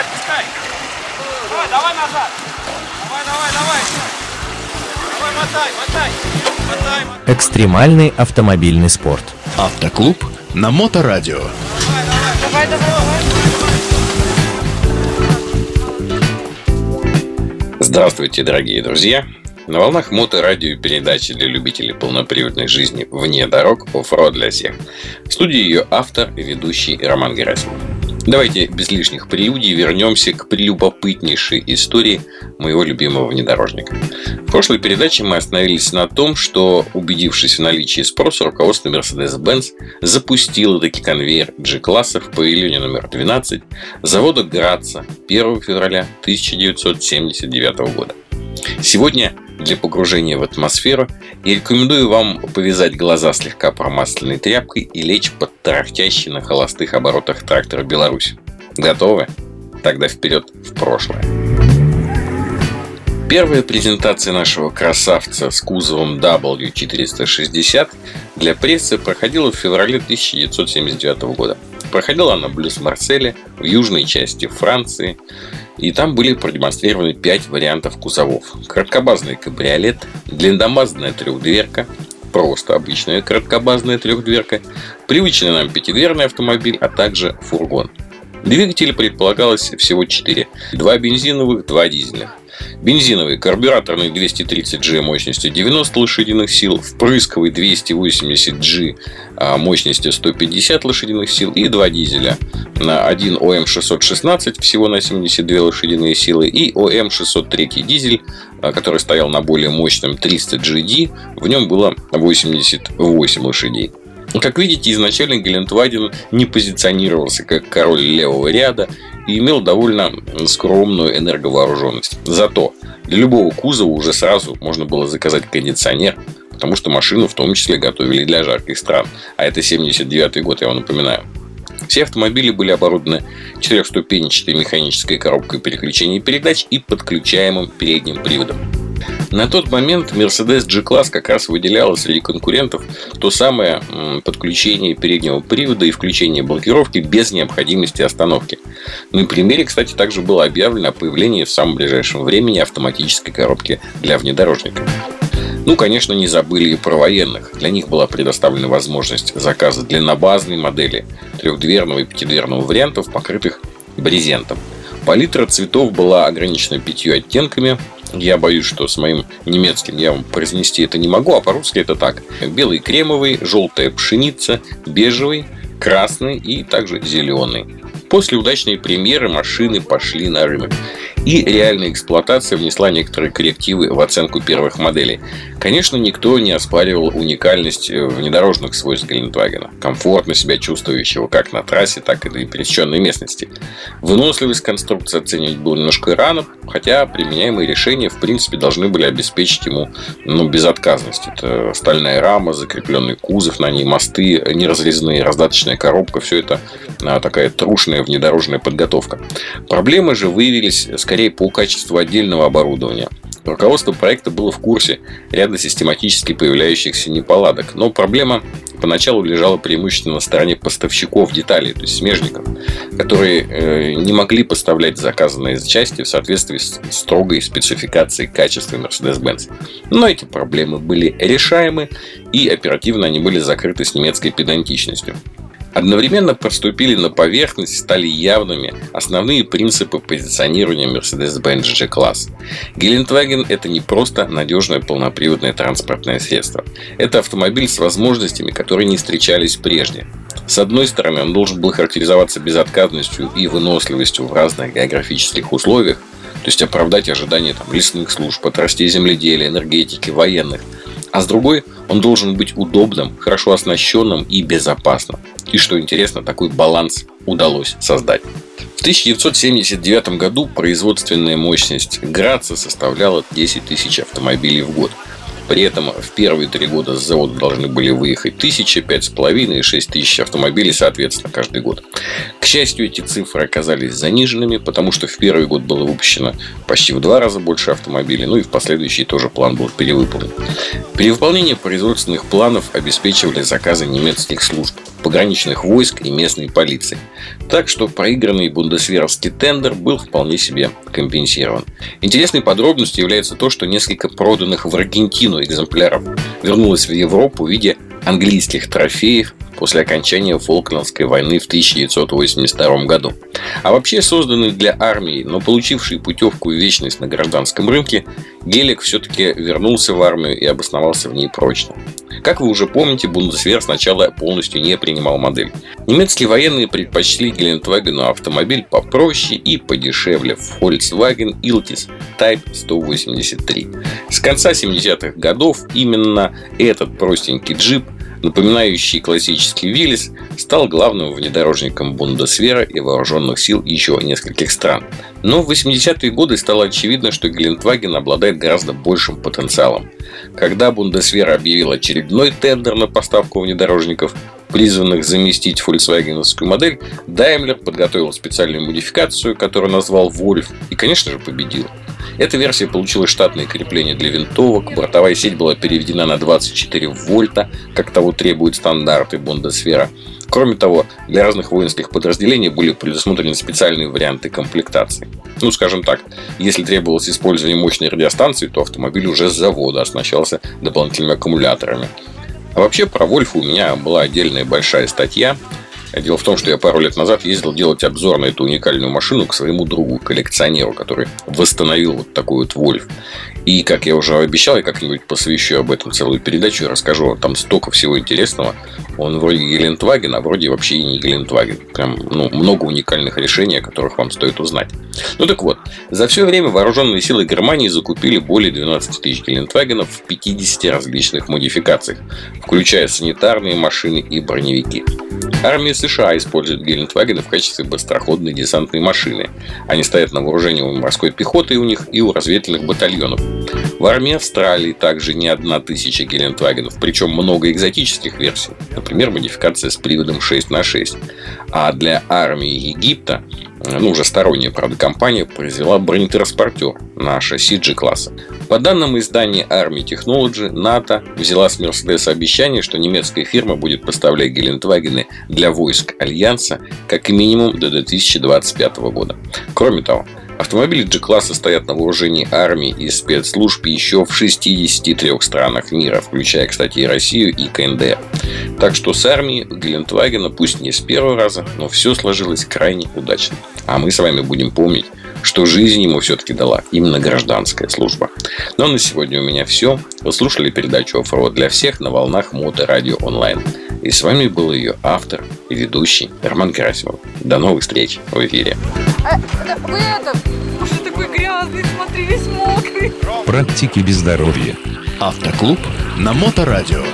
отпускай. Давай, давай назад. Давай, давай, давай. Давай, мотай, мотай. Мотай, мотай. Экстремальный автомобильный спорт. Автоклуб на Моторадио. Давай, давай, давай. Здравствуйте, дорогие друзья! На волнах моторадио передачи для любителей полноприводной жизни вне дорог оффроуд для всех. В студии ее автор и ведущий Роман Герасимов. Давайте без лишних прелюдий вернемся к прелюбопытнейшей истории моего любимого внедорожника. В прошлой передаче мы остановились на том, что, убедившись в наличии спроса, руководство Mercedes-Benz запустило таки конвейер G-класса в павильоне номер 12 завода Граца 1 февраля 1979 года. Сегодня для погружения в атмосферу я рекомендую вам повязать глаза слегка промасленной тряпкой и лечь под тарахтящий на холостых оборотах трактора «Беларусь». Готовы? Тогда вперед в прошлое. Первая презентация нашего красавца с кузовом W460 для прессы проходила в феврале 1979 года. Проходила она в Блюс-Марселе, в южной части Франции, и там были продемонстрированы 5 вариантов кузовов. Краткобазный кабриолет, длинномазанная трехдверка, просто обычная краткобазная трехдверка, привычный нам пятидверный автомобиль, а также фургон. Двигателей предполагалось всего 4. Два бензиновых, два дизельных. Бензиновый карбюраторный 230G мощностью 90 лошадиных сил, впрысковый 280G а, мощностью 150 лошадиных сил и два дизеля. На один ОМ616 всего на 72 лошадиные силы и ОМ603 дизель, а, который стоял на более мощном 300GD, в нем было 88 лошадей. Как видите, изначально Гелендваген не позиционировался как король левого ряда и имел довольно скромную энерговооруженность. Зато для любого кузова уже сразу можно было заказать кондиционер, потому что машину в том числе готовили для жарких стран. А это 79 год, я вам напоминаю. Все автомобили были оборудованы четырехступенчатой механической коробкой переключения передач и подключаемым передним приводом. На тот момент Mercedes G-Class как раз выделяла среди конкурентов то самое подключение переднего привода и включение блокировки без необходимости остановки. На примере, кстати, также было объявлено о появлении в самом ближайшем времени автоматической коробки для внедорожника. Ну, конечно, не забыли и про военных. Для них была предоставлена возможность заказа длиннобазной модели трехдверного и пятидверного вариантов, покрытых брезентом. Палитра цветов была ограничена пятью оттенками, я боюсь, что с моим немецким я вам произнести это не могу, а по-русски это так. Белый кремовый, желтая пшеница, бежевый, красный и также зеленый. После удачной премьеры машины пошли на рынок. И реальная эксплуатация внесла некоторые коррективы в оценку первых моделей. Конечно, никто не оспаривал уникальность э, внедорожных свойств Гелендвагена, комфортно себя чувствующего как на трассе, так и на пересеченной местности. Выносливость конструкции оценивать было немножко рано, хотя применяемые решения в принципе должны были обеспечить ему ну, безотказность. Это стальная рама, закрепленный кузов на ней, мосты, неразрезанные, раздаточная коробка, все это а, такая трушная внедорожная подготовка. Проблемы же выявились скорее по качеству отдельного оборудования. Руководство проекта было в курсе ряда систематически появляющихся неполадок, но проблема поначалу лежала преимущественно на стороне поставщиков деталей, то есть смежников, которые э, не могли поставлять заказанные части в соответствии с строгой спецификацией качества Mercedes-Benz. Но эти проблемы были решаемы, и оперативно они были закрыты с немецкой педантичностью. Одновременно проступили на поверхность, стали явными основные принципы позиционирования Mercedes-Benz G-Class. Гелендваген – это не просто надежное полноприводное транспортное средство. Это автомобиль с возможностями, которые не встречались прежде. С одной стороны, он должен был характеризоваться безотказностью и выносливостью в разных географических условиях, то есть оправдать ожидания там, лесных служб, отрастей земледелия, энергетики, военных. А с другой, он должен быть удобным, хорошо оснащенным и безопасным. И что интересно, такой баланс удалось создать. В 1979 году производственная мощность Граца составляла 10 тысяч автомобилей в год. При этом в первые три года с завода должны были выехать тысяча, пять с половиной и шесть тысяч автомобилей, соответственно, каждый год. К счастью, эти цифры оказались заниженными, потому что в первый год было выпущено почти в два раза больше автомобилей, ну и в последующий тоже план был перевыполнен. Перевыполнение производственных планов обеспечивали заказы немецких служб. Пограничных войск и местной полиции. Так что проигранный бундесверовский тендер был вполне себе компенсирован. Интересной подробностью является то, что несколько проданных в Аргентину экземпляров вернулось в Европу в виде английских трофеев после окончания Фолклендской войны в 1982 году. А вообще созданный для армии, но получивший путевку и вечность на гражданском рынке, Гелик все-таки вернулся в армию и обосновался в ней прочно. Как вы уже помните, Бундесвер сначала полностью не принимал модель. Немецкие военные предпочли Гелендвагену автомобиль попроще и подешевле Volkswagen Iltis Type 183. С конца 70-х годов именно этот простенький джип – напоминающий классический Виллис, стал главным внедорожником Бундесвера и вооруженных сил еще нескольких стран. Но в 80-е годы стало очевидно, что Гелендваген обладает гораздо большим потенциалом. Когда Бундесвер объявил очередной тендер на поставку внедорожников, призванных заместить фольксвагеновскую модель, Daimler подготовил специальную модификацию, которую назвал Wolf, и, конечно же, победил. Эта версия получила штатное крепление для винтовок, бортовая сеть была переведена на 24 вольта, как того требуют стандарты Бундесвера. Кроме того, для разных воинских подразделений были предусмотрены специальные варианты комплектации. Ну, скажем так, если требовалось использование мощной радиостанции, то автомобиль уже с завода оснащался дополнительными аккумуляторами. А вообще про Вольфа у меня была отдельная большая статья, Дело в том, что я пару лет назад ездил делать обзор на эту уникальную машину к своему другу, коллекционеру, который восстановил вот такой вот Вольф. И, как я уже обещал, я как-нибудь посвящу об этом целую передачу и расскажу. Там столько всего интересного. Он вроде Гелендваген, а вроде вообще и не Гелендваген. Прям ну, много уникальных решений, о которых вам стоит узнать. Ну так вот, за все время вооруженные силы Германии закупили более 12 тысяч Гелендвагенов в 50 различных модификациях, включая санитарные машины и броневики. Армия США использует Гелендвагены в качестве быстроходной десантной машины. Они стоят на вооружении у морской пехоты у них и у разведывательных батальонов. В армии Австралии также не одна тысяча Гелендвагенов, причем много экзотических версий. Например, модификация с приводом 6 на 6. А для армии Египта ну, уже сторонняя, правда, компания произвела бронетранспортер на шасси G-класса. По данным издания Army Technology, НАТО взяла с Mercedes обещание, что немецкая фирма будет поставлять Гелендвагены для войск Альянса как минимум до 2025 года. Кроме того, Автомобили G-класса стоят на вооружении армии и спецслужб еще в 63 странах мира, включая, кстати, и Россию и КНДР. Так что с армией Гелендвагена, пусть не с первого раза, но все сложилось крайне удачно. А мы с вами будем помнить, что жизнь ему все-таки дала именно гражданская служба. Но ну, а на сегодня у меня все. Вы слушали передачу «Оффроуд для всех» на волнах Мото Радио Онлайн. И с вами был ее автор и ведущий Роман Герасимов. До новых встреч в эфире. А, вы это, уже такой грязный, смотри, весь мокрый. Практики без здоровья. Автоклуб на Моторадио.